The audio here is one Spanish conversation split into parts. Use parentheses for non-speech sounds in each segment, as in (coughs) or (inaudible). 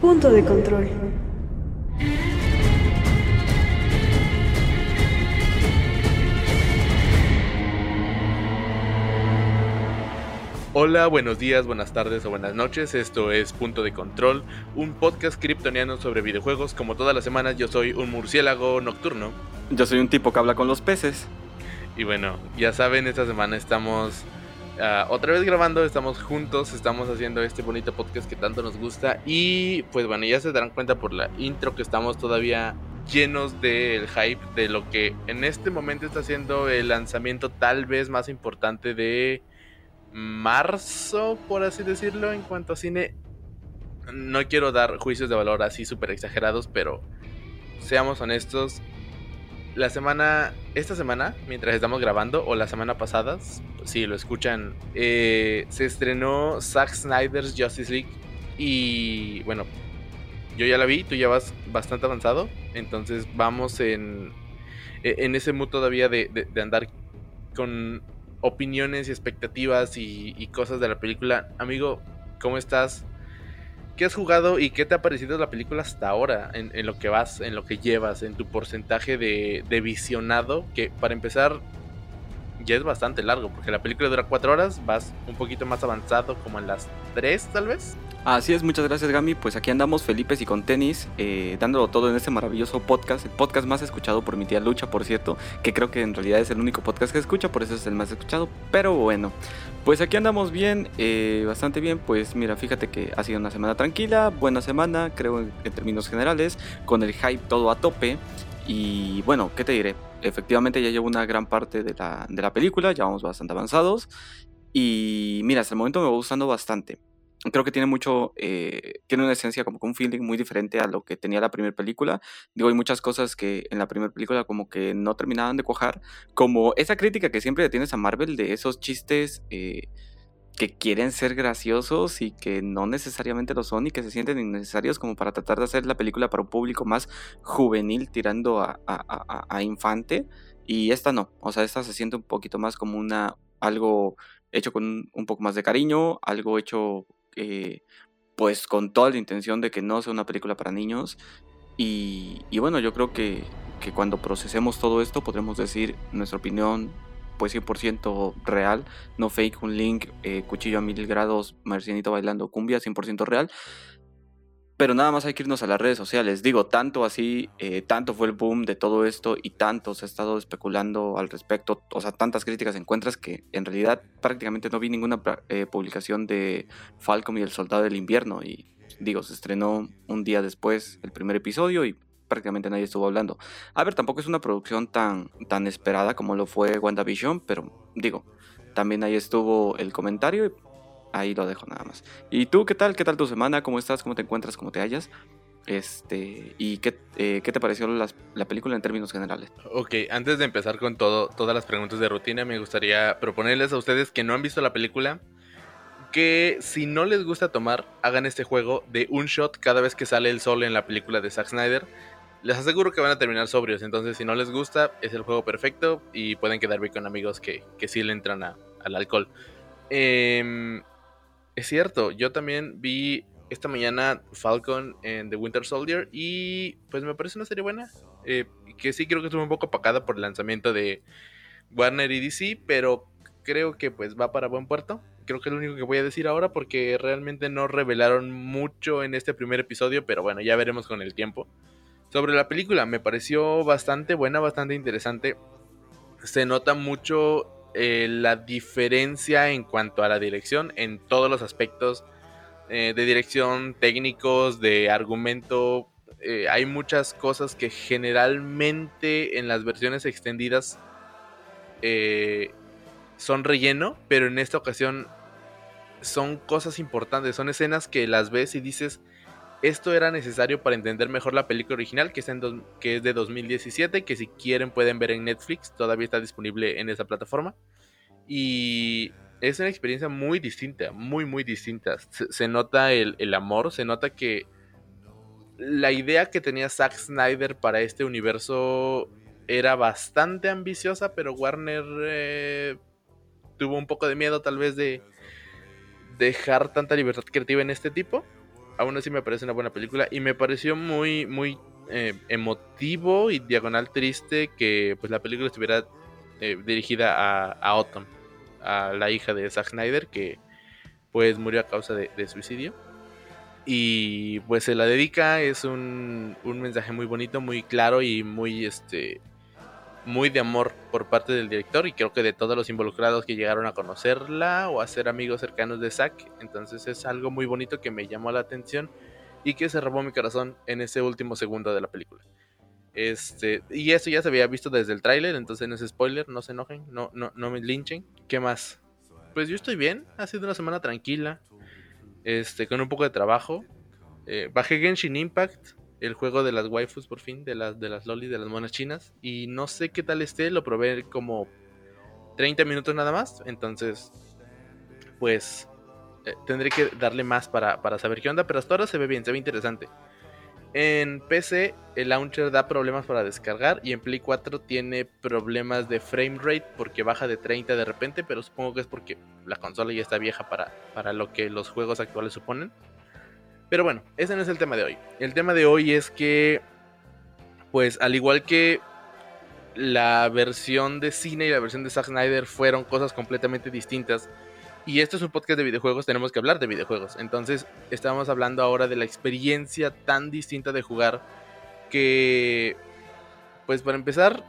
Punto de control. Hola, buenos días, buenas tardes o buenas noches. Esto es Punto de Control, un podcast kryptoniano sobre videojuegos. Como todas las semanas, yo soy un murciélago nocturno. Yo soy un tipo que habla con los peces. Y bueno, ya saben, esta semana estamos ah, otra vez grabando, estamos juntos, estamos haciendo este bonito podcast que tanto nos gusta. Y pues bueno, ya se darán cuenta por la intro que estamos todavía llenos del hype de lo que en este momento está siendo el lanzamiento tal vez más importante de marzo, por así decirlo, en cuanto a cine. No quiero dar juicios de valor así súper exagerados, pero seamos honestos. La semana, esta semana, mientras estamos grabando, o la semana pasada, si lo escuchan, eh, se estrenó Zack Snyder's Justice League. Y bueno, yo ya la vi, tú ya vas bastante avanzado. Entonces vamos en, e, en ese mood todavía de, de andar con opiniones y expectativas y, cosas de la película. Amigo, ¿cómo estás? ¿Qué has jugado y qué te ha parecido la película hasta ahora? En, lo que vas, en lo que llevas, en tu porcentaje de, de visionado. Que para empezar, ya es bastante largo, porque la película dura cuatro horas, vas un poquito más avanzado, como en las tres tal vez. Así es, muchas gracias Gami. Pues aquí andamos Felipe y con tenis, eh, dándolo todo en este maravilloso podcast, el podcast más escuchado por mi tía Lucha, por cierto, que creo que en realidad es el único podcast que escucha, por eso es el más escuchado. Pero bueno, pues aquí andamos bien, eh, bastante bien. Pues mira, fíjate que ha sido una semana tranquila, buena semana, creo en términos generales, con el hype todo a tope. Y bueno, ¿qué te diré? Efectivamente ya llevo una gran parte de la, de la película, ya vamos bastante avanzados. Y mira, hasta el momento me va gustando bastante creo que tiene mucho, eh, tiene una esencia como que un feeling muy diferente a lo que tenía la primera película. Digo, hay muchas cosas que en la primera película como que no terminaban de cuajar, como esa crítica que siempre tienes a Marvel de esos chistes eh, que quieren ser graciosos y que no necesariamente lo son y que se sienten innecesarios como para tratar de hacer la película para un público más juvenil tirando a, infante. Y esta no, o sea, esta se siente un poquito más como una algo hecho con un poco más de cariño, algo hecho eh, pues con toda la intención de que no sea una película para niños. Y, bueno, yo creo que, que, cuando procesemos todo esto podremos decir nuestra opinión pues 100% real, no fake, un link, eh, cuchillo a mil grados, marcianito bailando cumbia, 100% real. Pero nada más hay que irnos a las redes sociales. Digo, tanto así, eh, tanto fue el boom de todo esto y tanto se ha estado especulando al respecto. O sea, tantas críticas encuentras que en realidad prácticamente no vi ninguna eh, publicación de Falcon y el Soldado del Invierno. Y digo, se estrenó un día después el primer episodio y prácticamente nadie estuvo hablando. A ver, tampoco es una producción tan, tan esperada como lo fue WandaVision, pero digo, también ahí estuvo el comentario y ahí lo dejo nada más. ¿Y tú qué tal? ¿Qué tal tu semana? ¿Cómo estás? ¿Cómo te encuentras? ¿Cómo te hallas? Este, ¿Y qué, eh, qué te pareció la película en términos generales? Ok, antes de empezar con todo, todas las preguntas de rutina, me gustaría proponerles a ustedes que no han visto la película que si no les gusta tomar, hagan este juego de un shot cada vez que sale el sol en la película de Zack Snyder. Les aseguro que van a terminar sobrios, entonces si no les gusta, es el juego perfecto y pueden quedar bien con amigos que, que sí le entran al alcohol. Eh, es cierto, yo también vi esta mañana Falcon en The Winter Soldier y pues me parece una serie buena. Eh, que sí creo que estuvo un poco apacada por el lanzamiento de Warner y DC, pero creo que pues va para buen puerto. Creo que es lo único que voy a decir ahora porque realmente no revelaron mucho en este primer episodio, pero bueno, ya veremos con el tiempo. Sobre la película, me pareció bastante buena, bastante interesante. Se nota mucho eh, la diferencia en cuanto a la dirección en todos los aspectos eh, de dirección, técnicos, de argumento. Eh, hay muchas cosas que generalmente en las versiones extendidas son relleno, pero en esta ocasión son cosas importantes, son escenas que las ves y dices, esto era necesario para entender mejor la película original, que es, que es de 2017, que si quieren pueden ver en Netflix, todavía está disponible en esa plataforma. Y es una experiencia muy distinta, muy, muy distinta. Se, nota el, amor, se nota que la idea que tenía Zack Snyder para este universo era bastante ambiciosa, pero Warner eh, tuvo un poco de miedo tal vez de dejar tanta libertad creativa en este tipo aún así me parece una buena película y me pareció muy, muy eh, emotivo y diagonal triste que pues la película estuviera eh, dirigida a, a a la hija de Zack Snyder que pues murió a causa de, suicidio. Y pues se la dedica, es un, un, mensaje muy bonito, muy claro y muy este muy de amor por parte del director y creo que de todos los involucrados que llegaron a conocerla o a ser amigos cercanos de Zack. Entonces es algo muy bonito que me llamó la atención y que se robó mi corazón en ese último segundo de la película. Este, y eso ya se había visto desde el tráiler, entonces no es spoiler, no se enojen, no, no, no me linchen. ¿Qué más? Pues yo estoy bien, ha sido una semana tranquila, este, con un poco de trabajo. Eh, bajé Genshin Impact, el juego de las waifus por fin, de las, de las lolis, de las monas chinas, y no sé qué tal esté, lo probé como 30 minutos nada más, entonces, pues eh, tendré que darle más para, para saber qué onda, pero hasta ahora se ve bien, se ve interesante. En PC el launcher da problemas para descargar. Y en Play 4 tiene problemas de frame rate porque baja de 30 de repente, pero supongo que es porque la consola ya está vieja para, para lo que los juegos actuales suponen. Pero bueno, ese no es el tema de hoy. El tema de hoy es que, pues al igual que la versión de cine y la versión de Zack Snyder fueron cosas completamente distintas, y esto es un podcast de videojuegos, tenemos que hablar de videojuegos. Entonces, estamos hablando ahora de la experiencia tan distinta de jugar que, pues para empezar,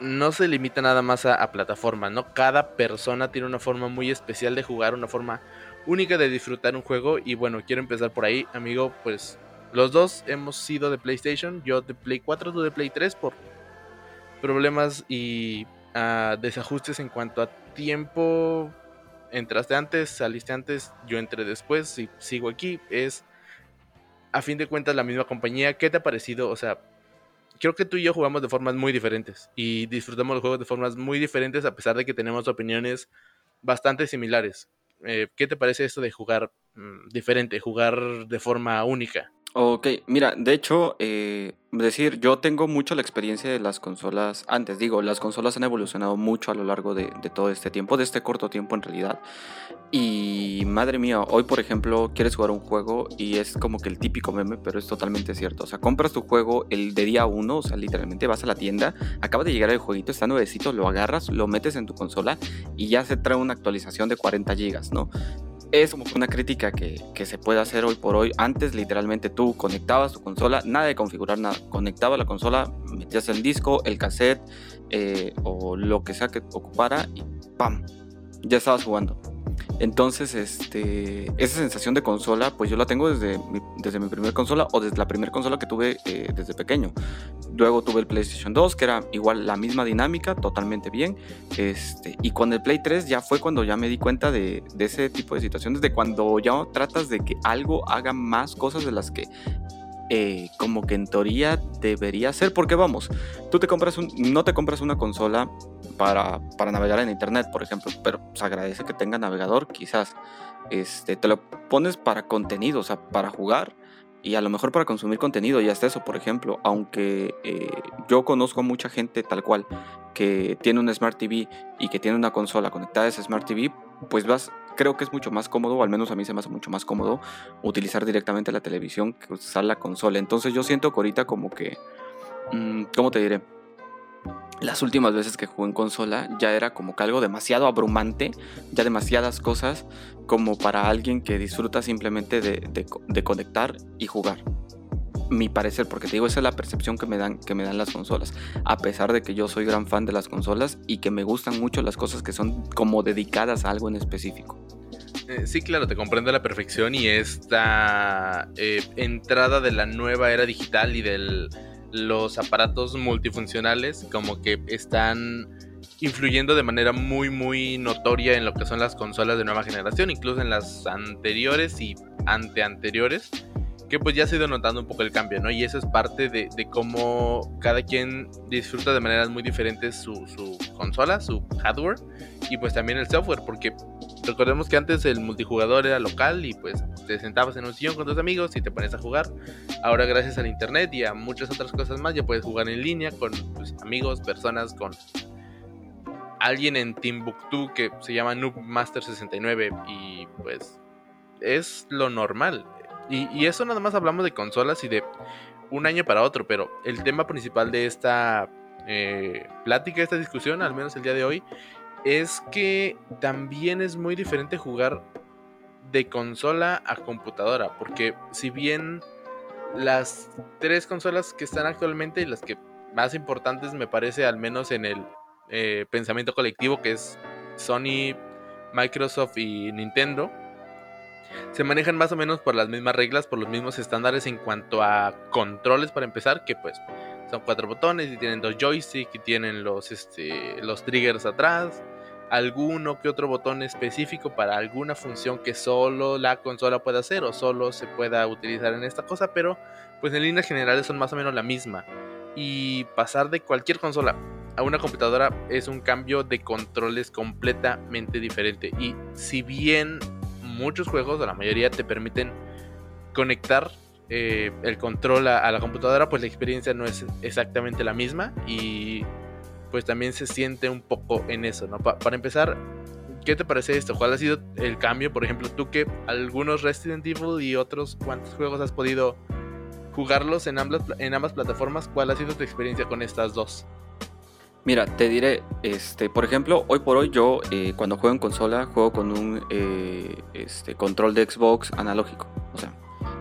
no se limita nada más a, a plataformas, ¿no? Cada persona tiene una forma muy especial de jugar, una forma única de disfrutar un juego. Y bueno, quiero empezar por ahí, amigo, pues los dos hemos sido de PlayStation, yo de Play 4, tú de Play 3 por problemas y uh, desajustes en cuanto a tiempo entraste antes, saliste antes, yo entré después y sigo aquí. Es, a fin de cuentas, la misma compañía. ¿Qué te ha parecido? O sea, creo que tú y yo jugamos de formas muy diferentes y disfrutamos los juegos de formas muy diferentes a pesar de que tenemos opiniones bastante similares. Eh, ¿Qué te parece esto de jugar mm, diferente, jugar de forma única? Ok, mira, de hecho, eh, decir, yo tengo mucho la experiencia de las consolas antes, digo, las consolas han evolucionado mucho a lo largo de, todo este tiempo, de este corto tiempo en realidad. Y madre mía, hoy por ejemplo quieres jugar un juego y es como que el típico meme, pero es totalmente cierto. O sea, compras tu juego el de día uno, o sea, literalmente vas a la tienda, acaba de llegar el jueguito, está nuevecito, lo agarras, lo metes en tu consola y ya se trae una actualización de 40 gigas, ¿no? Es como una crítica que, se puede hacer hoy por hoy. Antes literalmente tú conectabas tu consola, nada de configurar nada, conectaba la consola, metías el disco, el cassette eh, o lo que sea que ocupara y ¡pam! Ya estabas jugando. Entonces, este, esa sensación de consola, pues yo la tengo desde mi, desde mi primera consola o desde la primera consola que tuve eh, desde pequeño. Luego tuve el PlayStation 2, que era igual la misma dinámica, totalmente bien. Este, y con el Play 3 ya fue cuando ya me di cuenta de, ese tipo de situaciones, de cuando ya tratas de que algo haga más cosas de las que eh, como que en teoría debería ser, porque vamos, tú te compras un, no te compras una consola para, navegar en internet, por ejemplo, pero se agradece que tenga navegador, quizás, este, te lo pones para contenido, o sea, para jugar y a lo mejor para consumir contenido, y hasta eso, por ejemplo, aunque eh, yo conozco a mucha gente tal cual que tiene un Smart TV y que tiene una consola conectada a ese Smart TV, pues vas creo que es mucho más cómodo, o al menos a mí se me hace mucho más cómodo utilizar directamente la televisión que usar la consola. Entonces yo siento ahorita como que, mm, ¿cómo te diré? Las últimas veces que jugué en consola ya era como que algo demasiado abrumante, ya demasiadas cosas como para alguien que disfruta simplemente de conectar y jugar mi parecer, porque te digo, esa es la percepción que me dan, que me dan las consolas. A pesar de que yo soy gran fan de las consolas y que me gustan mucho las cosas que son como dedicadas a algo en específico. Eh, sí, claro, te comprendo a la perfección y esta eh, entrada de la nueva era digital y de los aparatos multifuncionales como que están influyendo de manera muy muy notoria en lo que son las consolas de nueva generación, incluso en las anteriores y anteanteriores que pues ya se ha ido notando un poco el cambio, ¿no? Y eso es parte de, cómo cada quien disfruta de maneras muy diferentes su, consola, su hardware y pues también el software, porque recordemos que antes el multijugador era local y pues te sentabas en un sillón con tus amigos y te pones a jugar. Ahora gracias al internet y a muchas otras cosas más ya puedes jugar en línea con pues, amigos, personas, con alguien en Timbuktu que se llama Noob Master 69 y pues es lo normal Y, eso nada más hablamos de consolas y de un año para otro, pero el tema principal de esta eh, plática, esta discusión, al menos el día de hoy, es que también es muy diferente jugar de consola a computadora, porque si bien las tres consolas que están actualmente y las que más importantes me parece al menos en el eh, pensamiento colectivo que es Sony, Microsoft y Nintendo, se manejan más o menos por las mismas reglas, por los mismos estándares en cuanto a controles para empezar, que pues son cuatro botones y tienen dos joysticks y tienen los, este, los triggers atrás, alguno que otro botón específico para alguna función que solo la consola pueda hacer o solo se pueda utilizar en esta cosa, pero pues en líneas generales son más o menos la misma. Y pasar de cualquier consola a una computadora es un cambio de controles completamente diferente. Y si bien muchos juegos, o la mayoría, te permiten conectar eh, el control a, la computadora, pues la experiencia no es exactamente la misma y pues también se siente un poco en eso, ¿no? para empezar, ¿qué te parece esto? ¿Cuál ha sido el cambio? Por ejemplo, tú que algunos Resident Evil y otros cuántos juegos has podido jugarlos en ambas, en ambas plataformas, ¿cuál ha sido tu experiencia con estas dos? Mira, te diré, este, por ejemplo, hoy por hoy yo eh, cuando juego en consola juego con un eh, este, control de Xbox analógico. O sea,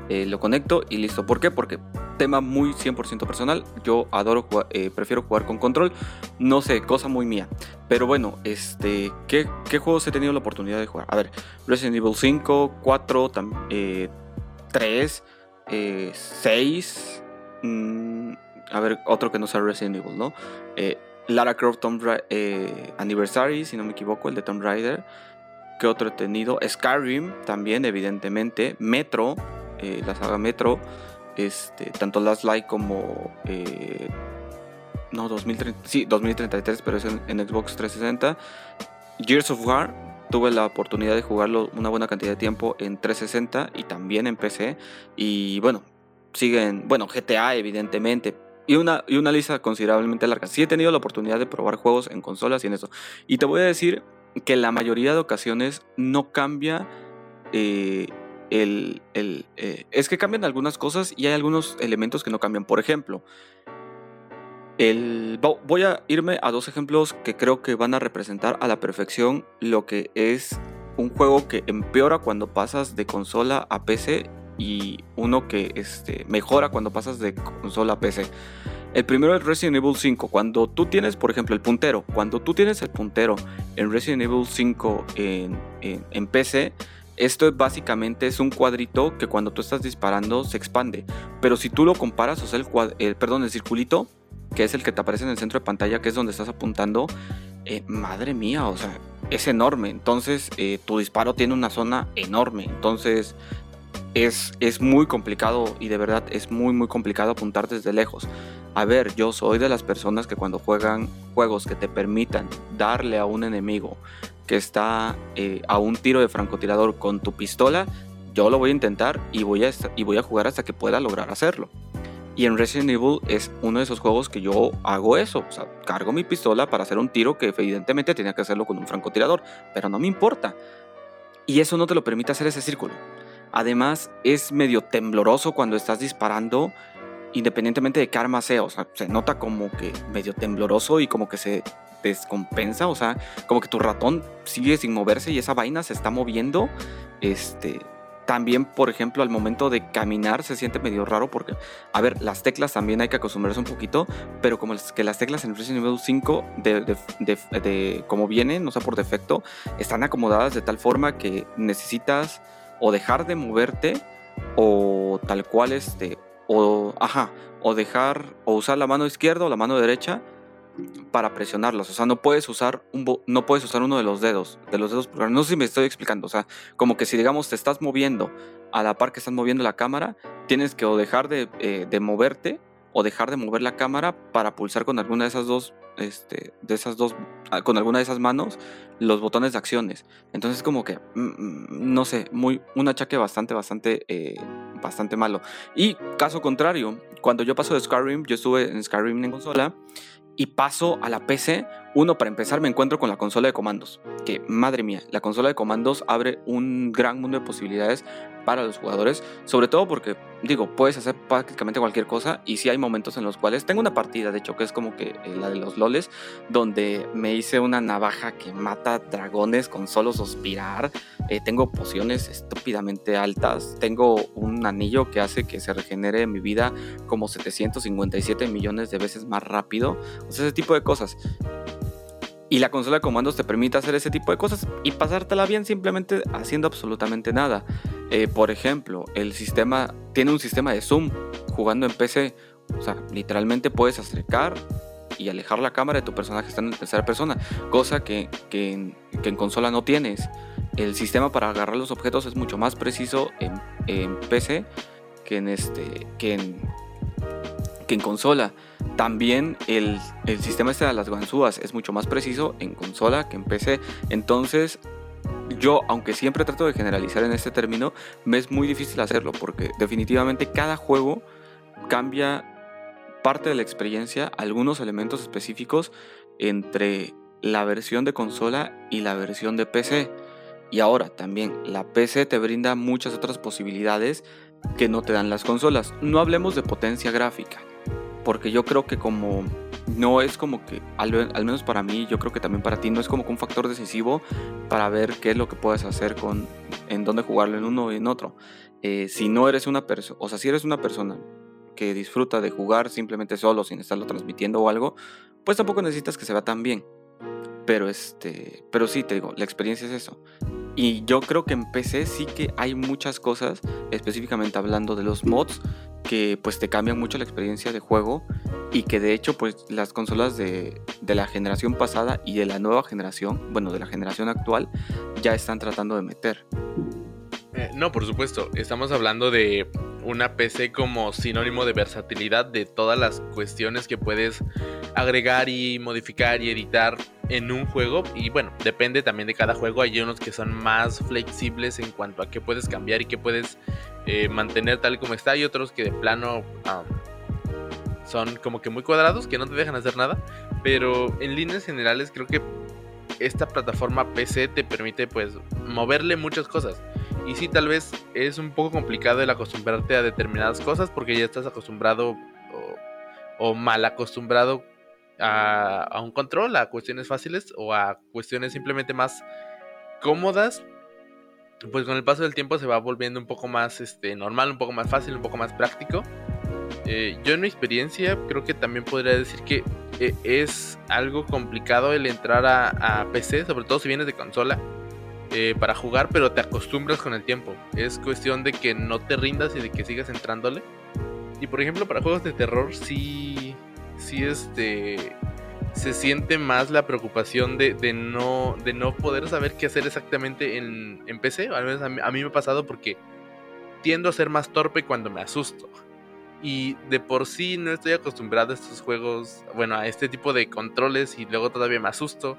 eh, lo conecto y listo. ¿Por qué? Porque tema muy 100% personal. Yo adoro jugar, prefiero jugar con control. No sé, cosa muy mía. Pero bueno, este, ¿qué, ¿qué, juegos he tenido la oportunidad de jugar? A ver, Resident Evil 5, 4, 3, 6. a ver, otro que no sea Resident Evil, ¿no? Lara Croft Tomb eh, Anniversary, si no me equivoco, el de Tomb Raider. ¿Qué otro he tenido? Skyrim también, evidentemente. Metro, eh, la saga Metro. Este, tanto Last Light como... Eh, no, 2030, sí, 2033, pero es en, Xbox 360. Gears of War, tuve la oportunidad de jugarlo una buena cantidad de tiempo en 360 y también en PC. Y bueno, siguen, bueno, GTA evidentemente, y una, y una lista considerablemente larga. Sí he tenido la oportunidad de probar juegos en consolas y en eso. Y te voy a decir que la mayoría de ocasiones no cambia eh, el... el eh, es que cambian algunas cosas y hay algunos elementos que no cambian. Por ejemplo, el, voy a irme a dos ejemplos que creo que van a representar a la perfección lo que es un juego que empeora cuando pasas de consola a PC y uno que este, mejora cuando pasas de consola a PC. El primero es Resident Evil 5. Cuando tú tienes, por ejemplo, el puntero, cuando tú tienes el puntero en Resident Evil 5 en, en, PC, esto es básicamente es un cuadrito que cuando tú estás disparando se expande. Pero si tú lo comparas, o sea, el, perdón, el circulito, que es el que te aparece en el centro de pantalla, que es donde estás apuntando, eh, madre mía, o sea, es enorme. Entonces, eh, tu disparo tiene una zona enorme. Entonces, es, es muy complicado y de verdad es muy muy complicado apuntar desde lejos. A ver, yo soy de las personas que cuando juegan juegos que te permitan darle a un enemigo que está eh, a un tiro de francotirador con tu pistola, yo lo voy a intentar y voy a, y voy a jugar hasta que pueda lograr hacerlo. Y en Resident Evil es uno de esos juegos que yo hago eso. O sea, cargo mi pistola para hacer un tiro que evidentemente tenía que hacerlo con un francotirador. Pero no me importa. Y eso no te lo permite hacer ese círculo. Además, es medio tembloroso cuando estás disparando, independientemente de qué arma sea. O sea, se nota como que medio tembloroso y como que se descompensa. O sea, como que tu ratón sigue sin moverse y esa vaina se está moviendo. Este. También, por ejemplo, al momento de caminar se siente medio raro porque, a ver, las teclas también hay que acostumbrarse un poquito, pero como es que las teclas en Resident Evil 5, de, de, como vienen, o sea, por defecto, están acomodadas de tal forma que necesitas o dejar de moverte o tal cual este o ajá o dejar o usar la mano izquierda o la mano derecha para presionarlas, o sea, no puedes usar un no puedes usar uno de los dedos, de los dedos No sé si me estoy explicando, o sea, como que si digamos te estás moviendo a la par que estás moviendo la cámara, tienes que o dejar de, eh, de moverte o dejar de mover la cámara para pulsar con alguna de esas dos este, de esas dos, ah, con alguna de esas manos, los botones de acciones. Entonces como que, mm, mm, no sé, muy, un achaque bastante, bastante, eh, bastante malo. Y caso contrario, cuando yo paso de Skyrim, yo estuve en Skyrim en consola y paso a la PC, uno, para empezar, me encuentro con la consola de comandos. Que, madre mía, la consola de comandos abre un gran mundo de posibilidades para los jugadores, sobre todo porque, digo, puedes hacer prácticamente cualquier cosa y sí hay momentos en los cuales tengo una partida, de hecho, que es como que eh, la de los loles, donde me hice una navaja que mata dragones con solo suspirar, eh, tengo pociones estúpidamente altas, tengo un anillo que hace que se regenere mi vida como 757 millones de veces más rápido, o sea, ese tipo de cosas. Y la consola de comandos te permite hacer ese tipo de cosas y pasártela bien simplemente haciendo absolutamente nada. Eh, por ejemplo, el sistema tiene un sistema de zoom jugando en PC. O sea, literalmente puedes acercar y alejar la cámara de tu personaje estando en tercera persona, cosa que, en, consola no tienes. El sistema para agarrar los objetos es mucho más preciso en, en PC que en, este, que en, que en consola. También el, sistema este de las ganzúas es mucho más preciso en consola que en PC. Entonces, yo, aunque siempre trato de generalizar en este término, me es muy difícil hacerlo porque definitivamente cada juego cambia parte de la experiencia, algunos elementos específicos entre la versión de consola y la versión de PC. Y ahora también la PC te brinda muchas otras posibilidades que no te dan las consolas. No hablemos de potencia gráfica porque yo creo que como no es como que, al, menos para mí, yo creo que también para ti, no es como que un factor decisivo para ver qué es lo que puedes hacer con, en dónde jugarlo en uno y en otro. Eh, si no eres una persona, o sea, si eres una persona que disfruta de jugar simplemente solo, sin estarlo transmitiendo o algo, pues tampoco necesitas que se vea tan bien. Pero este, pero sí, te digo, la experiencia es eso. Y yo creo que en PC sí que hay muchas cosas, específicamente hablando de los mods, que pues te cambian mucho la experiencia de juego y que de hecho pues las consolas de, la generación pasada y de la nueva generación, bueno de la generación actual, ya están tratando de meter. Eh, no, por supuesto, estamos hablando de una PC como sinónimo de versatilidad de todas las cuestiones que puedes agregar y modificar y editar en un juego. Y bueno, depende también de cada juego, hay unos que son más flexibles en cuanto a qué puedes cambiar y qué puedes eh, mantener tal como está. Y otros que de plano son como que muy cuadrados, que no te dejan hacer nada, pero en líneas generales creo que esta plataforma PC te permite pues moverle muchas cosas. Y sí, tal vez es un poco complicado el acostumbrarte a determinadas cosas porque ya estás acostumbrado o, mal acostumbrado a, a, un control, a cuestiones fáciles o a cuestiones simplemente más cómodas pues con el paso del tiempo se va volviendo un poco más este, normal, un poco más fácil, un poco más práctico. Eh, yo en mi experiencia creo que también podría decir que eh, es algo complicado el entrar a, PC, sobre todo si vienes de consola, eh, para jugar, pero te acostumbras con el tiempo. Es cuestión de que no te rindas y de que sigas entrándole. Y por ejemplo, para juegos de terror sí, sí este, se siente más la preocupación de, no, de no poder saber qué hacer exactamente en, en PC. Al menos a mí, me ha pasado porque tiendo a ser más torpe cuando me asusto. Y de por sí no estoy acostumbrado a estos juegos, bueno, a este tipo de controles y luego todavía me asusto.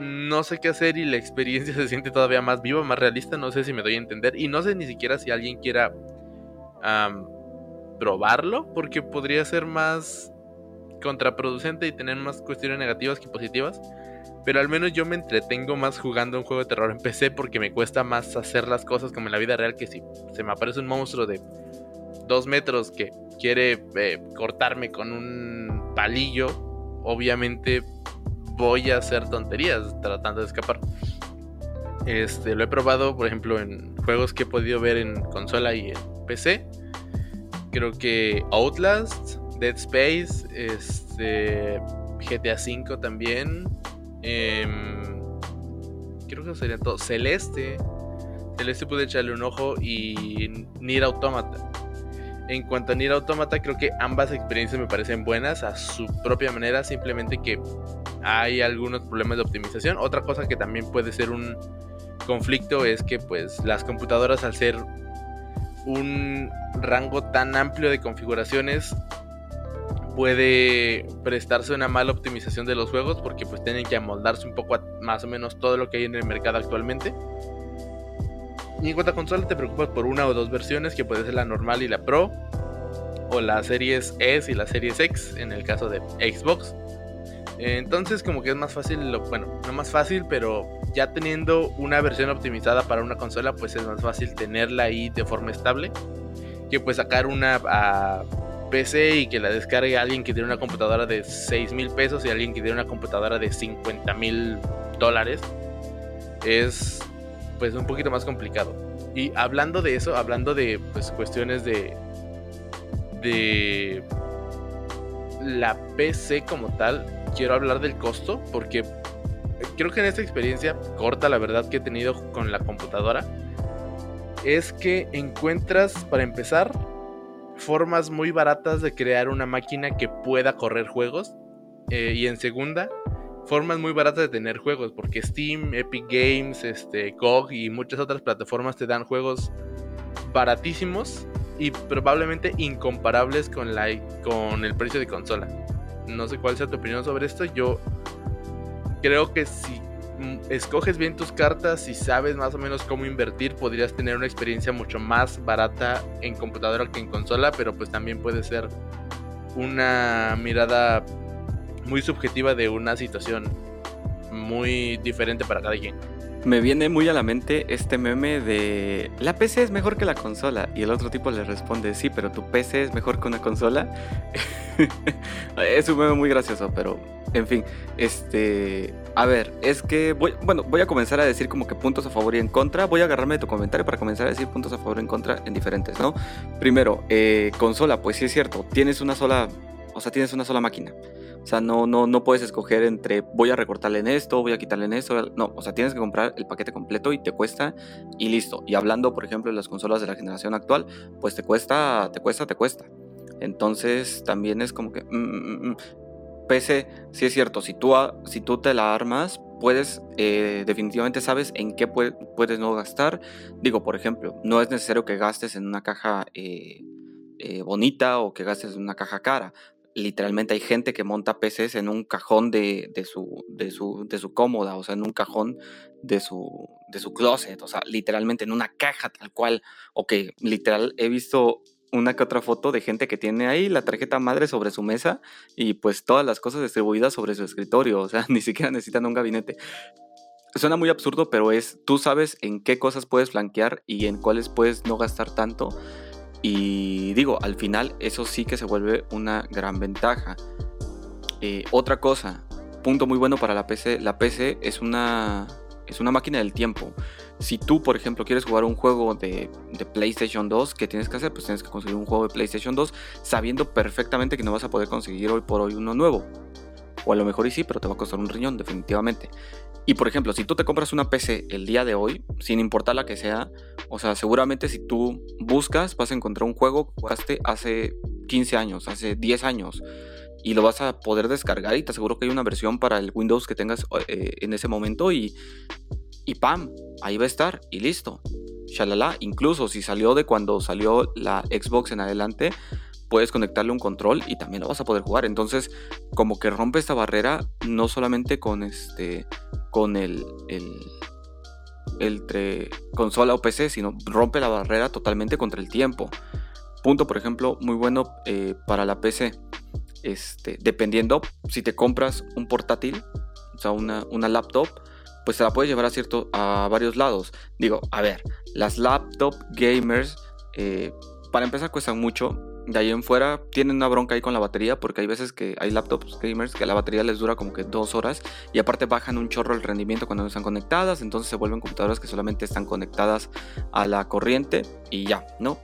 No sé qué hacer y la experiencia (laughs) se siente todavía más viva, más realista. No sé si me doy a entender. Y no sé ni siquiera si alguien quiera probarlo, porque podría ser más contraproducente y tener más cuestiones negativas que positivas. Pero al menos yo me entretengo más jugando un juego de terror en PC porque me cuesta más hacer las cosas como en la vida real que si se me aparece un monstruo de dos metros que quiere eh, cortarme con un palillo, obviamente voy a hacer tonterías tratando de escapar. Este, lo he probado, por ejemplo, en juegos que he podido ver en consola y en PC. Creo que Outlast, Dead Space, este, GTA V también. Em, creo que sería todo. Celeste. Celeste pude echarle un ojo y Nier Automata. En cuanto a Nier Automata, creo que ambas experiencias me parecen buenas a su propia manera, simplemente que hay algunos problemas de optimización. Otra cosa que también puede ser un conflicto es que pues las computadoras al ser un rango tan amplio de configuraciones puede prestarse una mala optimización de los juegos porque pues tienen que amoldarse un poco a más o menos todo lo que hay en el mercado actualmente. Y en cuanto a consola te preocupas por una o dos versiones que puede ser la normal y la Pro o las series S y las series X en el caso de Xbox. Entonces como que es más fácil, bueno, no más fácil, pero ya teniendo una versión optimizada para una consola, pues es más fácil tenerla ahí de forma estable que pues sacar una a PC y que la descargue alguien que tiene una computadora de 6 mil pesos y alguien que tiene una computadora de 50 mil dólares. Es pues un poquito más complicado. Y hablando de eso, hablando de pues cuestiones de de la PC como tal, quiero hablar del costo porque creo que en esta experiencia corta, la verdad que he tenido con la computadora, es que encuentras, para empezar, formas muy baratas de crear una máquina que pueda correr juegos. Eh, y en segunda, formas muy baratas de tener juegos, porque Steam, Epic Games, este, GOG y muchas otras plataformas te dan juegos baratísimos y probablemente incomparables con, la, con el precio de consola. No sé cuál sea tu opinión sobre esto. Yo creo que si escoges bien tus cartas y sabes más o menos cómo invertir, podrías tener una experiencia mucho más barata en computadora que en consola, pero pues también puede ser una mirada muy subjetiva de una situación muy diferente para cada quien me viene muy a la mente este meme de la PC es mejor que la consola y el otro tipo le responde sí, pero tu PC es mejor que una consola. (laughs) es un meme muy gracioso, pero en fin, este, a ver, es que voy, bueno, voy a comenzar a decir como que puntos a favor y en contra. Voy a agarrarme de tu comentario para comenzar a decir puntos a favor y en contra en diferentes, ¿no? Primero, eh, consola, pues sí es cierto, tienes una sola, o sea, tienes una sola máquina. O sea, no, no, no puedes escoger entre voy a recortarle en esto, voy a quitarle en esto. No, o sea, tienes que comprar el paquete completo y te cuesta y listo. Y hablando, por ejemplo, de las consolas de la generación actual, pues te cuesta, te cuesta, te cuesta. Entonces también es como que... Mm, mm, mm, PC, sí es cierto, si tú, si tú te la armas, puedes, eh, definitivamente sabes en qué puedes no gastar. Digo, por ejemplo, no es necesario que gastes en una caja eh, eh, bonita o que gastes en una caja cara literalmente hay gente que monta PCs en un cajón de, su, cómoda, o sea, en un cajón de su, closet, o sea, literalmente en una caja tal cual. Ok, literal, he visto una que otra foto de gente que tiene ahí la tarjeta madre sobre su mesa y pues todas las cosas distribuidas sobre su escritorio, o sea, (laughs) ni siquiera necesitan un gabinete. Suena muy absurdo, pero es, tú sabes en qué cosas puedes flanquear y en cuáles puedes no gastar tanto y digo, al final eso sí que se vuelve una gran ventaja. Eh, otra cosa, punto muy bueno para la PC, la PC es una, es una máquina del tiempo. Si tú, por ejemplo, quieres jugar un juego de, de, PlayStation 2, ¿qué tienes que hacer? Pues tienes que conseguir un juego de PlayStation 2 sabiendo perfectamente que no vas a poder conseguir hoy por hoy uno nuevo. O a lo mejor y sí, pero te va a costar un riñón, definitivamente. Y por ejemplo, si tú te compras una PC el día de hoy, sin importar la que sea, o sea, seguramente si tú buscas, vas a encontrar un juego que jugaste hace 15 años, hace 10 años, y lo vas a poder descargar y te aseguro que hay una versión para el Windows que tengas eh, en ese momento y, y ¡pam! Ahí va a estar y listo. Shalala, incluso si salió de cuando salió la Xbox en adelante, puedes conectarle un control y también lo vas a poder jugar. Entonces, como que rompe esta barrera no solamente con este con el, entre consola o PC, sino rompe la barrera totalmente contra el tiempo. Punto, por ejemplo, muy bueno eh, para la PC. Este, dependiendo si te compras un portátil, o sea, una, una laptop, pues se la puedes llevar a, cierto, a varios lados. Digo, a ver, las laptop gamers, eh, para empezar, cuestan mucho de ahí en fuera tienen una bronca ahí con la batería porque hay veces que hay laptops gamers que la batería les dura como que dos horas y aparte bajan un chorro el rendimiento cuando no están conectadas, entonces se vuelven computadoras que solamente están conectadas a la corriente y ya, ¿no?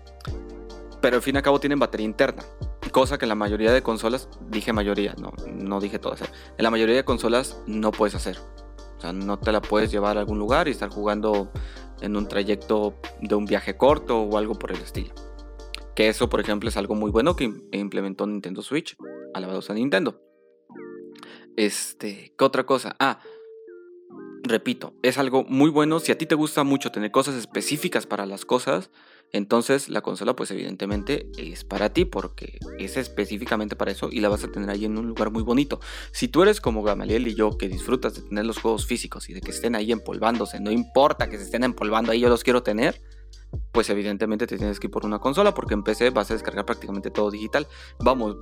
Pero al fin y al cabo tienen batería interna, cosa que en la mayoría de consolas, dije mayoría, no, no dije todas, ¿eh? en la mayoría de consolas no puedes hacer. O sea, no te la puedes llevar a algún lugar y estar jugando en un trayecto de un viaje corto o algo por el estilo. Que eso, por ejemplo, es algo muy bueno que implementó Nintendo Switch. Alabados a Nintendo. Este, ¿qué otra cosa? Ah, repito, es algo muy bueno. Si a ti te gusta mucho tener cosas específicas para las cosas, entonces la consola, pues evidentemente es para ti, porque es específicamente para eso y la vas a tener ahí en un lugar muy bonito. Si tú eres como Gamaliel y yo, que disfrutas de tener los juegos físicos y de que estén ahí empolvándose, no importa que se estén empolvando ahí, yo los quiero tener pues evidentemente te tienes que ir por una consola porque en PC vas a descargar prácticamente todo digital. Vamos,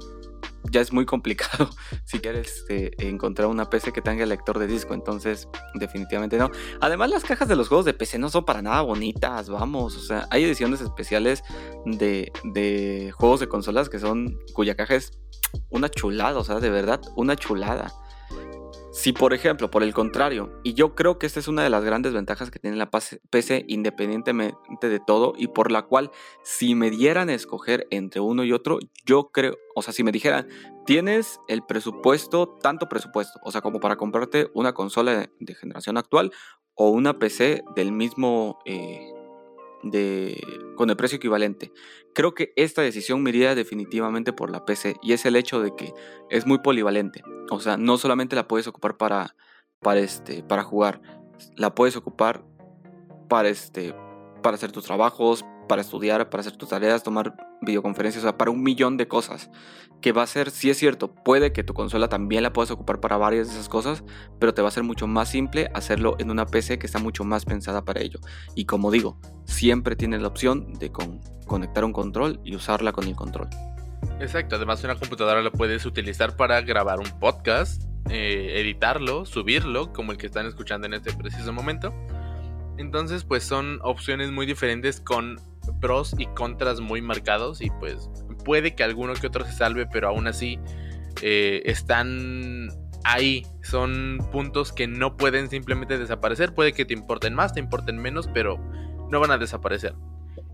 ya es muy complicado (laughs) si quieres este, encontrar una PC que tenga lector de disco, entonces definitivamente no. Además las cajas de los juegos de PC no son para nada bonitas, vamos, o sea, hay ediciones especiales de, de juegos de consolas que son, cuya caja es una chulada, o sea, de verdad, una chulada. Si por ejemplo, por el contrario, y yo creo que esta es una de las grandes ventajas que tiene la PC independientemente de todo y por la cual si me dieran a escoger entre uno y otro, yo creo, o sea, si me dijeran, tienes el presupuesto, tanto presupuesto, o sea, como para comprarte una consola de, generación actual o una PC del mismo... Eh, de, con el precio equivalente. Creo que esta decisión me definitivamente por la PC y es el hecho de que es muy polivalente. O sea, no solamente la puedes ocupar para, para, este, para jugar, la puedes ocupar para, este, para hacer tus trabajos, para estudiar, para hacer tus tareas, tomar videoconferencias, o sea, para un millón de cosas. Que va a ser, si es cierto, puede que tu consola también la puedas ocupar para varias de esas cosas, pero te va a ser mucho más simple hacerlo en una PC que está mucho más pensada para ello. Y como digo, siempre tienes la opción de conectar un control y usarla con el control. Exacto, además una computadora la puedes utilizar para grabar un podcast, eh, editarlo, subirlo, como el que están escuchando en este preciso momento. Entonces, pues son opciones muy diferentes con pros y contras muy marcados y pues puede que alguno que otro se salve, pero aún así eh, están ahí. Son puntos que no pueden simplemente desaparecer. Puede que te importen más, te importen menos, pero no van a desaparecer.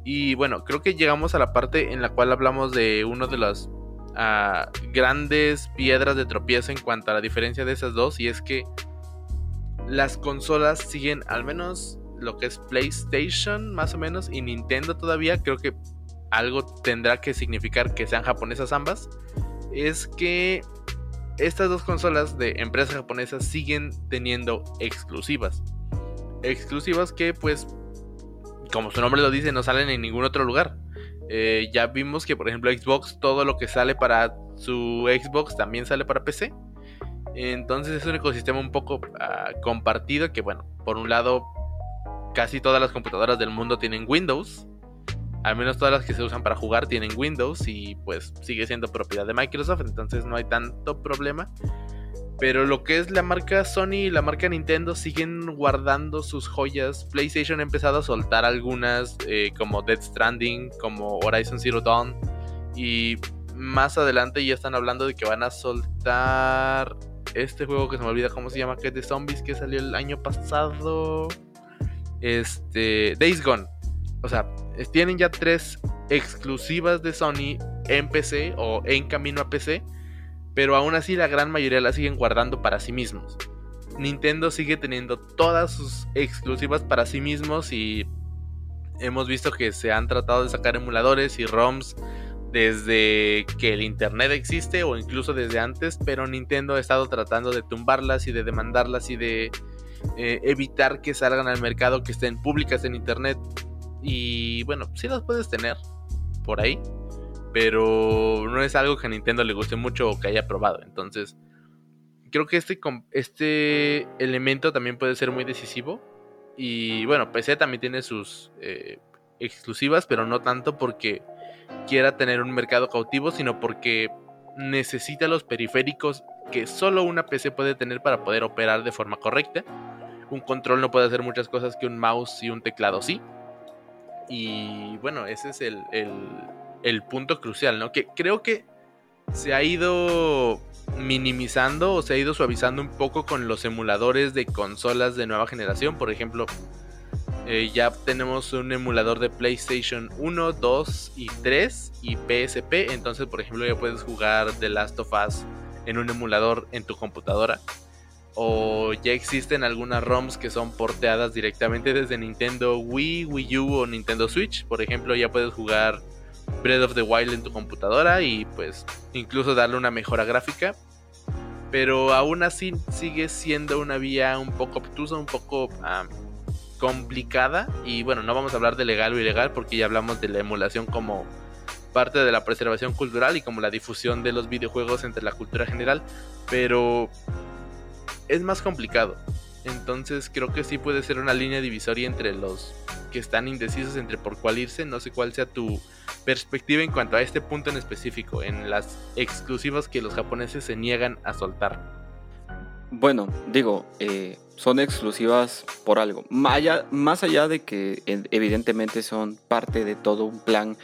Y bueno, creo que llegamos a la parte en la cual hablamos de uno de las ah, grandes piedras de tropiezo en cuanto a la diferencia de esas dos. Y es que las consolas siguen al menos lo que es PlayStation, más o menos, y Nintendo todavía, creo que algo tendrá que significar que sean japonesas ambas, es que estas dos consolas de empresas japonesas siguen teniendo exclusivas. Exclusivas que pues, como su nombre lo dice, no salen en ningún otro lugar. Eh, ya vimos que por ejemplo Xbox, todo lo que sale para su Xbox también sale para PC. Entonces es un ecosistema un poco ah, compartido que bueno, por un lado casi todas las computadoras del mundo tienen Windows. Al menos todas las que se usan para jugar tienen Windows y pues sigue siendo propiedad de Microsoft, entonces no hay tanto problema. Pero lo que es la marca Sony y la marca Nintendo siguen guardando sus joyas. PlayStation ha empezado a soltar algunas eh, como Dead Stranding, como Horizon Zero Dawn. Y más adelante ya están hablando de que van a soltar este juego que se me olvida cómo se llama, que es de zombies que salió el año pasado este, Days Gone. O sea, tienen ya tres exclusivas de Sony en PC o en camino a PC, pero aún así la gran mayoría las siguen guardando para sí mismos. Nintendo sigue teniendo todas sus exclusivas para sí mismos y hemos visto que se han tratado de sacar emuladores y ROMs desde que el internet existe o incluso desde antes, pero Nintendo ha estado tratando de tumbarlas y de demandarlas y de eh, evitar que salgan al mercado, que estén públicas en internet. Y bueno, sí las puedes tener por ahí, pero no es algo que a Nintendo le guste mucho o que haya probado. Entonces, creo que este, este elemento también puede ser muy decisivo. Y bueno, PC también tiene sus eh, exclusivas, pero no tanto porque quiera tener un mercado cautivo, sino porque necesita los periféricos que solo una PC puede tener para poder operar de forma correcta. Un control no puede hacer muchas cosas que un mouse y un teclado sí. Y bueno, ese es el, el, punto crucial, ¿no? Que creo que se ha ido minimizando o se ha ido suavizando un poco con los emuladores de consolas de nueva generación. Por ejemplo, eh, ya tenemos un emulador de PlayStation 1, 2 y 3 y PSP. Entonces, por ejemplo, ya puedes jugar The Last of Us en un emulador en tu computadora. O ya existen algunas ROMs que son porteadas directamente desde Nintendo Wii, Wii U o Nintendo Switch. Por ejemplo, ya puedes jugar Breath of the Wild en tu computadora y pues incluso darle una mejora gráfica. Pero aún así sigue siendo una vía un poco obtusa, un poco complicada. Y bueno, no vamos a hablar de legal o ilegal porque ya hablamos de la emulación como parte de la preservación cultural y como la difusión de los videojuegos entre la cultura general, pero es más complicado. Entonces creo que sí puede ser una línea divisoria entre los que están indecisos entre por cuál irse. No sé cuál sea tu perspectiva en cuanto a este punto en específico, en las exclusivas que los japoneses se niegan a soltar. Bueno, digo, eh, son exclusivas por algo. más allá de que evidentemente son parte de todo un plan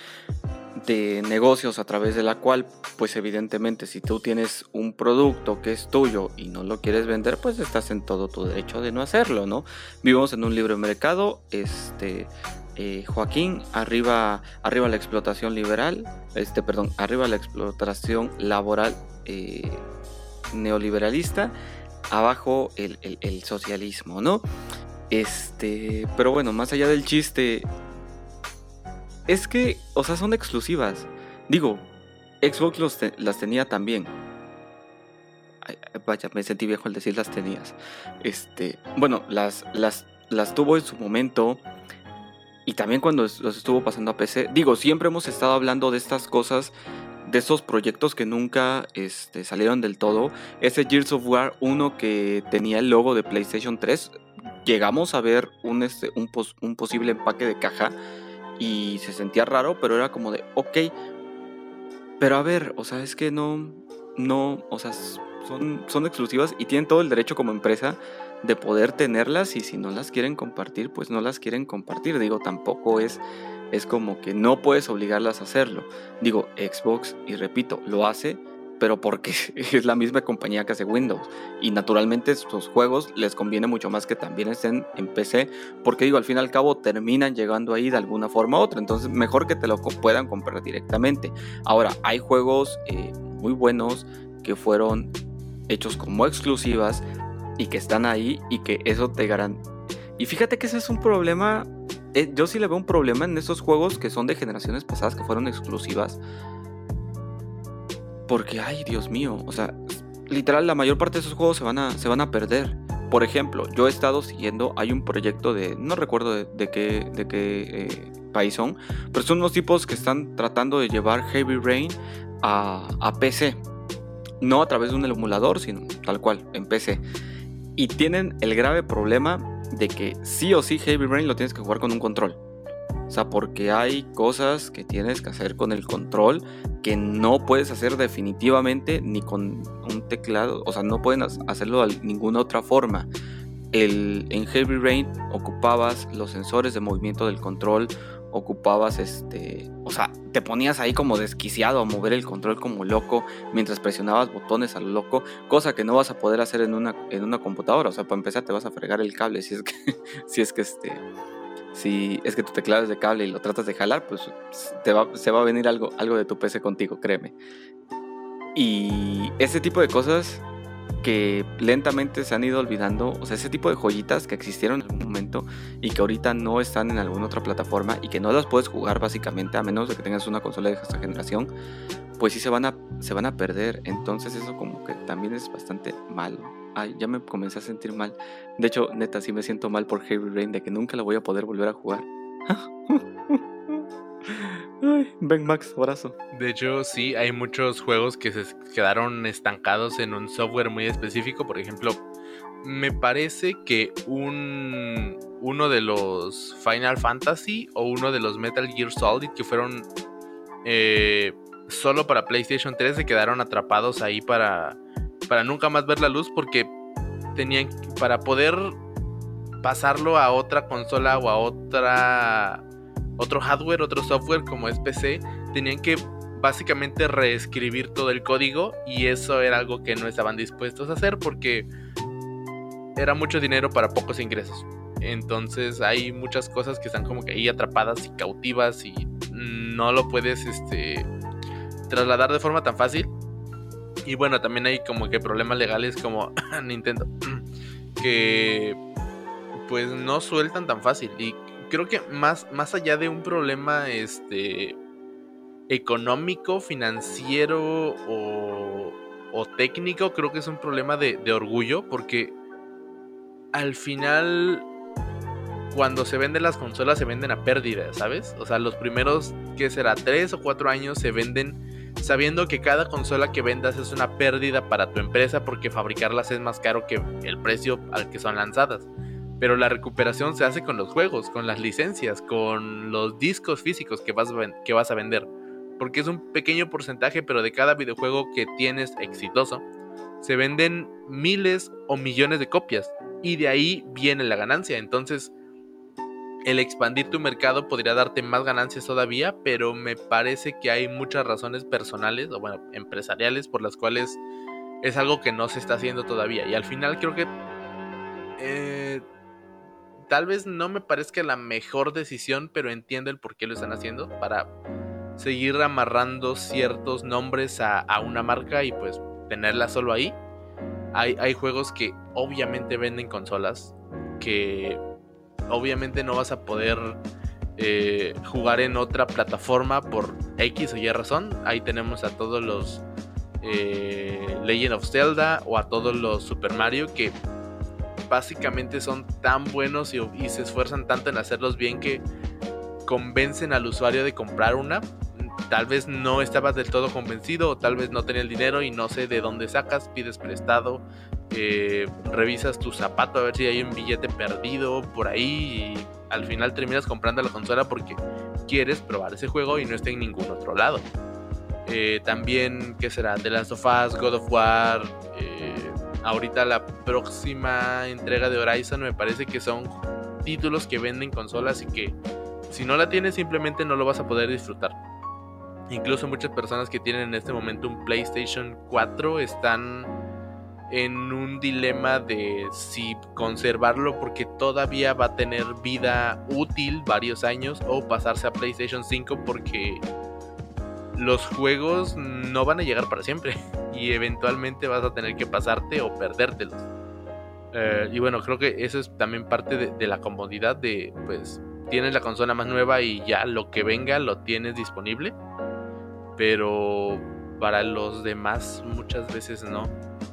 de negocios a través de la cual, pues evidentemente si tú tienes un producto que es tuyo y no lo quieres vender, pues estás en todo tu derecho de no hacerlo, ¿no? Vivimos en un libre mercado, este... Eh, Joaquín, arriba, arriba la explotación liberal, este, perdón, arriba la explotación laboral eh, neoliberalista abajo el, socialismo, ¿no? Este, pero bueno, más allá del chiste, es que, o sea, son exclusivas. Digo, Xbox las tenía también. vaya, me sentí viejo al decir las tenías. Este, bueno, las, las, las tuvo en su momento. Y también cuando los estuvo pasando a PC. Digo, siempre hemos estado hablando de estas cosas de esos proyectos que nunca este, salieron del todo. Ese Gears of War 1 que tenía el logo de PlayStation 3, llegamos a ver un, este, un, un posible empaque de caja y se sentía raro, pero era como de, ok, pero a ver, o sea, es que no, no, o sea, son, son exclusivas y tienen todo el derecho como empresa de poder tenerlas y si no las quieren compartir, pues no las quieren compartir. Digo, tampoco es es como que no puedes obligarlas a hacerlo. Digo, Xbox, y repito, lo hace, pero porque (laughs) es la misma compañía que hace Windows. Y naturalmente sus juegos les conviene mucho más que también estén en PC, porque digo, al fin y al cabo terminan llegando ahí de alguna forma u otra. Entonces, mejor que te lo puedan comprar directamente. Ahora, hay juegos eh, muy buenos que fueron hechos como exclusivas y que están ahí y que eso te garantiza. Y fíjate que ese es un problema eh, yo sí le veo un problema en esos juegos que son de generaciones pasadas, que fueron exclusivas. Porque, ay, Dios mío, o sea, literal, la mayor parte de esos juegos se van a, se van a perder. Por ejemplo, yo he estado siguiendo, hay un proyecto de, no recuerdo de, qué, de qué eh, país son, pero son unos tipos que están tratando de llevar Heavy Rain a, a PC. No a través de un emulador, sino tal cual, en PC. Y tienen el grave problema de que sí o sí Heavy Rain lo tienes que jugar con un control. O sea, porque hay cosas que tienes que hacer con el control que no puedes hacer definitivamente ni con un teclado. O sea, no pueden hacerlo de ninguna otra forma. El, en Heavy Rain ocupabas los sensores de movimiento del control, ocupabas este, o sea, te ponías ahí como desquiciado a mover el control como loco mientras presionabas botones a lo loco, cosa que no vas a poder hacer en una, en una computadora, o sea, para empezar te vas a fregar el cable si es que, (laughs) si es que este, si es que tu teclado es de cable y lo tratas de jalar, pues te va, se va a venir algo, algo de tu PC contigo, créeme. Y ese tipo de cosas que lentamente se han ido olvidando, o sea, ese tipo de joyitas que existieron en algún momento y que ahorita no están en alguna otra plataforma y que no las puedes jugar básicamente a menos de que tengas una consola de esta generación, pues sí se van a, se van a perder. Entonces eso como que también es bastante malo. Ay, ya me comencé a sentir mal. De hecho, neta, sí me siento mal por Heavy Rain de que nunca la voy a poder volver a jugar. (laughs) Ben Max, abrazo. De hecho, sí, hay muchos juegos que se quedaron estancados en un software muy específico. Por ejemplo, me parece que un uno de los Final Fantasy o uno de los Metal Gear Solid que fueron eh, solo para PlayStation 3 se quedaron atrapados ahí para, para nunca más ver la luz porque tenían para poder pasarlo a otra consola o a otra otro hardware, otro software como es PC, tenían que básicamente reescribir todo el código y eso era algo que no estaban dispuestos a hacer porque era mucho dinero para pocos ingresos. Entonces hay muchas cosas que están como que ahí atrapadas y cautivas y no lo puedes este trasladar de forma tan fácil. Y bueno, también hay como que problemas legales como (coughs) Nintendo (coughs) que pues no sueltan tan fácil y creo que más, más allá de un problema este, económico, financiero o, o técnico, creo que es un problema de, de orgullo porque al final cuando se venden las consolas se venden a pérdida, ¿sabes? O sea, los primeros, que será? Tres o cuatro años se venden sabiendo que cada consola que vendas es una pérdida para tu empresa porque fabricarlas es más caro que el precio al que son lanzadas. Pero la recuperación se hace con los juegos, con las licencias, con los discos físicos que vas, a que vas a vender. Porque es un pequeño porcentaje, pero de cada videojuego que tienes exitoso, se venden miles o millones de copias. Y de ahí viene la ganancia. Entonces, el expandir tu mercado podría darte más ganancias todavía, pero me parece que hay muchas razones personales, o bueno, empresariales, por las cuales es algo que no se está haciendo todavía. Y al final creo que eh, tal vez no me parezca la mejor decisión, pero entiendo el por qué lo están haciendo para seguir amarrando ciertos nombres a, una marca y pues tenerla solo ahí. Hay, hay juegos que obviamente venden consolas, que obviamente no vas a poder eh, jugar en otra plataforma por X o Y razón. Ahí tenemos a todos los eh, Legend of Zelda o a todos los Super Mario que básicamente son tan buenos y, se esfuerzan tanto en hacerlos bien que convencen al usuario de comprar una. Tal vez no estabas del todo convencido o tal vez no tenía el dinero y no sé de dónde sacas, pides prestado, eh, revisas tu zapato a ver si hay un billete perdido por ahí y al final terminas comprando la consola porque quieres probar ese juego y no está en ningún otro lado. Eh, también, ¿qué será? The Last of Us, God of War, eh, ahorita la próxima entrega de Horizon me parece que son títulos que venden consolas y que si no la tienes simplemente no lo vas a poder disfrutar. Incluso muchas personas que tienen en este momento un PlayStation 4 están en un dilema de si conservarlo porque todavía va a tener vida útil varios años o pasarse a PlayStation 5 porque los juegos no van a llegar para siempre (laughs) y eventualmente vas a tener que pasarte o perdértelos. Eh, y bueno, creo que eso es también parte de, la comodidad de, pues, tienes la consola más nueva y ya lo que venga lo tienes disponible. Pero para los demás muchas veces no.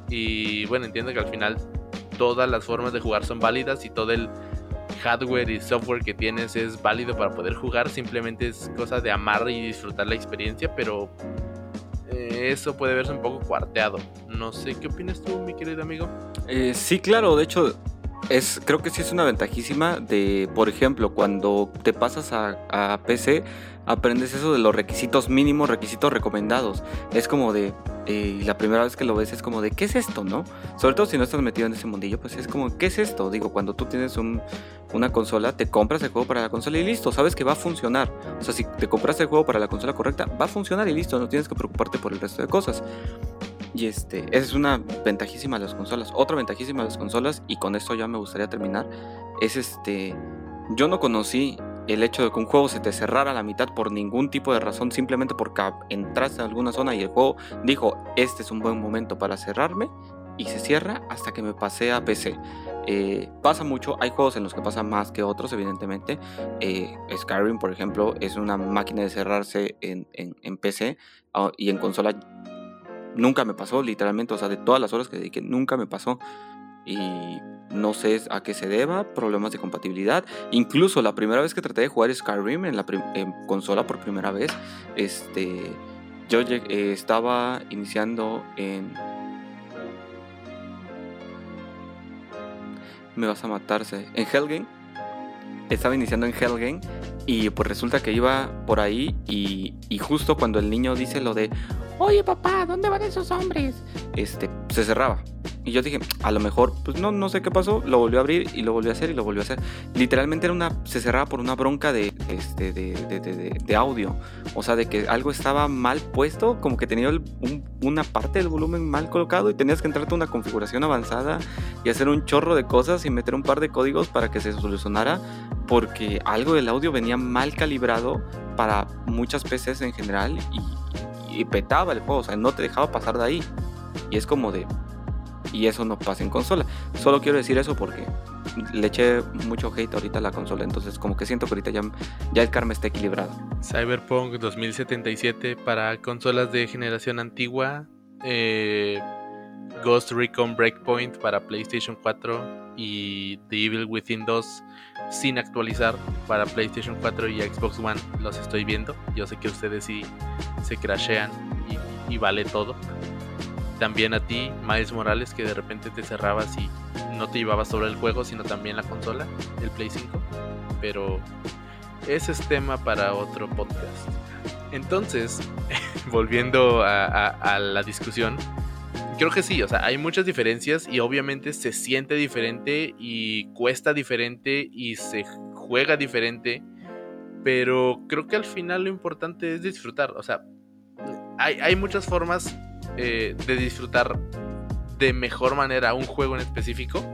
Y bueno, entiendo que al final todas las formas de jugar son válidas y todo el hardware y software que tienes es válido para poder jugar, simplemente es cosa de amar y disfrutar la experiencia, pero eh, eso puede verse un poco cuarteado. No sé qué opinas tú, mi querido amigo. Eh, sí, claro, de hecho, es, creo que sí es una ventajísima de, por ejemplo, cuando te pasas a, a PC, aprendes eso de los requisitos mínimos, requisitos recomendados. Es como de, eh, la primera vez que lo ves es como de, ¿qué es esto, no? Sobre todo si no estás metido en ese mundillo, pues es como, ¿qué es esto? Digo, cuando tú tienes una consola, te compras el juego para la consola y listo, sabes que va a funcionar. O sea, si te compras el juego para la consola correcta, va a funcionar y listo, no tienes que preocuparte por el resto de cosas. Y este, esa es una ventajísima de las consolas. Otra ventajísima de las consolas, y con esto ya me gustaría terminar, es este, yo no conocí el hecho de que un juego se te cerrara a la mitad por ningún tipo de razón, simplemente porque entraste en alguna zona y el juego dijo, este es un buen momento para cerrarme, y se cierra hasta que me pasé a PC. Eh, pasa mucho, hay juegos en los que pasa más que otros, evidentemente. Eh, Skyrim, por ejemplo, es una máquina de cerrarse en, en PC ah, y en consola nunca me pasó, literalmente, o sea, de todas las horas que dediqué, nunca me pasó. Y no sé a qué se deba, problemas de compatibilidad. Incluso la primera vez que traté de jugar Skyrim en la consola por primera vez, este, yo eh, estaba iniciando en... Me vas a matarse. En Helgen. Estaba iniciando en Helgen y pues resulta que iba por ahí y, y justo cuando el niño dice lo de, oye papá, ¿dónde van esos hombres? Este, se cerraba. Y yo dije, a lo mejor, pues no, no sé qué pasó, lo volvió a abrir y lo volvió a hacer y lo volvió a hacer. Literalmente era una, se cerraba por una bronca de, este, de, de, de, de audio. O sea, de que algo estaba mal puesto, como que tenía una parte del volumen mal colocado y tenías que entrarte a una configuración avanzada y hacer un chorro de cosas y meter un par de códigos para que se solucionara, porque algo del audio venía mal calibrado para muchas PCs en general y y petaba el juego, o sea, no te dejaba pasar de ahí. Y es como de... Y eso no pasa en consola. Solo quiero decir eso porque le eché mucho hate ahorita a la consola, entonces como que siento que ahorita ya, ya el karma está equilibrado. Cyberpunk 2077 para consolas de generación antigua. Eh, Ghost Recon Breakpoint para PlayStation 4 y The Evil Within 2 sin actualizar para PlayStation 4 y Xbox One. Los estoy viendo. Yo sé que ustedes sí se crashean y, vale todo. También a ti, Miles Morales, que de repente te cerrabas y no te llevaba solo el juego, sino también la consola, el Play 5. Pero ese es tema para otro podcast. Entonces, (laughs) volviendo a, la discusión, creo que sí, o sea, hay muchas diferencias y obviamente se siente diferente y cuesta diferente y se juega diferente, pero creo que al final lo importante es disfrutar, o sea, hay, muchas formas eh, de disfrutar de mejor manera un juego en específico,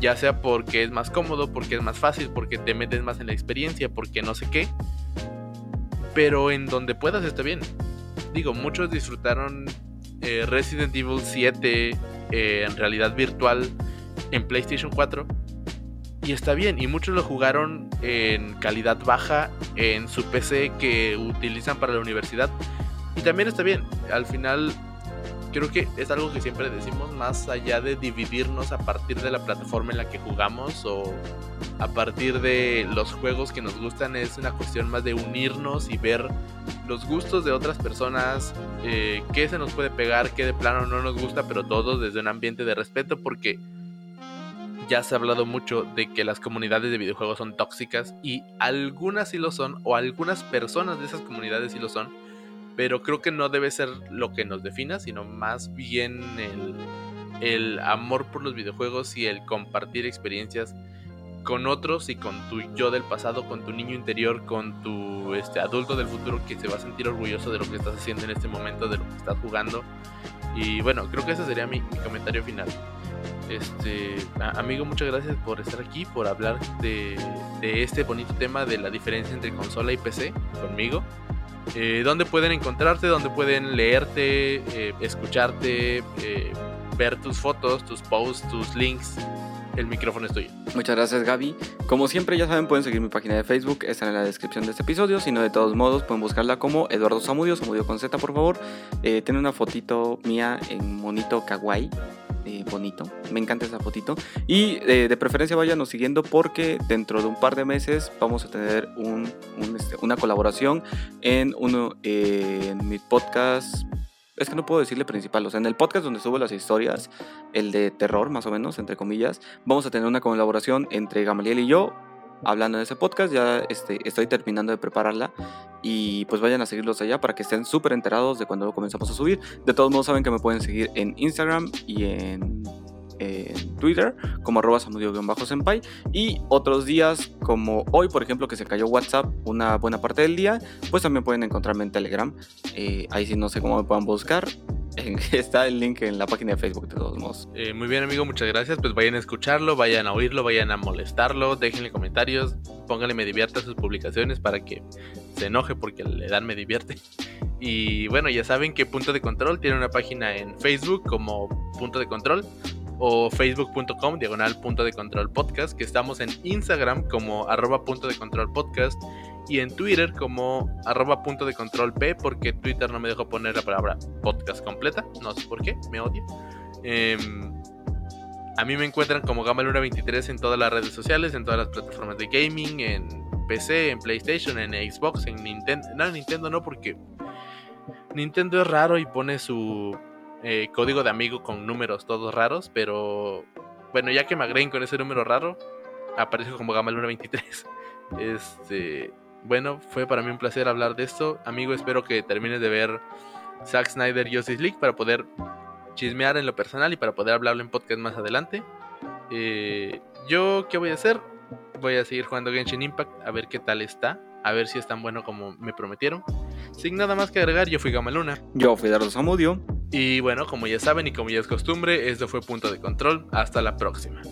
ya sea porque es más cómodo, porque es más fácil, porque te metes más en la experiencia, porque no sé qué, pero en donde puedas está bien. Digo, muchos disfrutaron eh, Resident Evil 7 eh, en realidad virtual en PlayStation 4 y está bien. Y muchos lo jugaron en calidad baja en su PC que utilizan para la universidad y también está bien. Al final creo que es algo que siempre decimos, más allá de dividirnos a partir de la plataforma en la que jugamos o a partir de los juegos que nos gustan, es una cuestión más de unirnos y ver los gustos de otras personas, eh, qué se nos puede pegar, qué de plano no nos gusta, pero todo desde un ambiente de respeto, porque ya se ha hablado mucho de que las comunidades de videojuegos son tóxicas y algunas sí lo son, o algunas personas de esas comunidades sí lo son pero creo que no debe ser lo que nos defina, sino más bien el, amor por los videojuegos y el compartir experiencias con otros y con tu yo del pasado, con tu niño interior, con tu este, adulto del futuro que se va a sentir orgulloso de lo que estás haciendo en este momento, de lo que estás jugando. Y bueno, creo que ese sería mi, comentario final. Este, amigo, muchas gracias por estar aquí, por hablar de, de este bonito tema de la diferencia entre consola y PC conmigo. Eh, dónde pueden encontrarte, dónde pueden leerte, eh, escucharte, eh, ver tus fotos, tus posts, tus links. El micrófono es tuyo. Muchas gracias Gaby. Como siempre ya saben pueden seguir mi página de Facebook, está en la descripción de este episodio, si no de todos modos pueden buscarla como Eduardo Zamudio, Zamudio con Z por favor. tiene una fotito mía en monito kawaii eh, bonito. Me encanta esa fotito. Y eh, de preferencia váyanos siguiendo porque dentro de un par de meses vamos a tener este, una colaboración en uno en mi podcast. Es que no puedo decirle principal, o sea, en el podcast donde subo las historias, el de terror más o menos, entre comillas, vamos a tener una colaboración entre Gamaliel y yo, hablando de ese podcast. Ya este, estoy terminando de prepararla. Y pues vayan a seguirlos allá para que estén súper enterados de cuando comenzamos a subir. De todos modos, saben que me pueden seguir en Instagram y en, Twitter como arroba samudio-senpai. Y otros días, como hoy, por ejemplo, que se cayó WhatsApp una buena parte del día, pues también pueden encontrarme en Telegram. Eh, ahí sí no sé cómo me puedan buscar. Está el link en la página de Facebook de todos modos. Eh, muy bien amigo, muchas gracias. Pues vayan a escucharlo, vayan a oírlo, vayan a molestarlo, déjenle comentarios, pónganle me divierta sus publicaciones para que se enoje porque le dan me divierte. Y bueno, ya saben que Punto de Control tiene una página en Facebook como Punto de Control o facebook.com diagonal punto de control podcast que estamos en Instagram como arroba punto de control podcast y en Twitter como arroba punto de control P porque Twitter no me dejó poner la palabra podcast completa, no sé por qué, me odio. Em, a mí me encuentran como Gamaluna23 en todas las redes sociales, en todas las plataformas de gaming, en PC, en PlayStation, en Xbox, en Nintendo. No, Nintendo no, porque Nintendo es raro y pone su eh, código de amigo con números todos raros, pero bueno, ya que me agreguen con ese número raro, aparezco como Gamaluna23. (laughs) Este, bueno, fue para mí un placer hablar de esto. Amigo, espero que termines de ver Zack Snyder Justice League para poder chismear en lo personal y para poder hablarlo en podcast más adelante. Eh, yo, ¿qué voy a hacer? Voy a seguir jugando Genshin Impact a ver qué tal está. A ver si es tan bueno como me prometieron. Sin nada más que agregar, yo fui Gamaluna. Yo fui Dardo Zamudio. Y bueno, como ya saben y como ya es costumbre, esto fue Punto de Control. Hasta la próxima.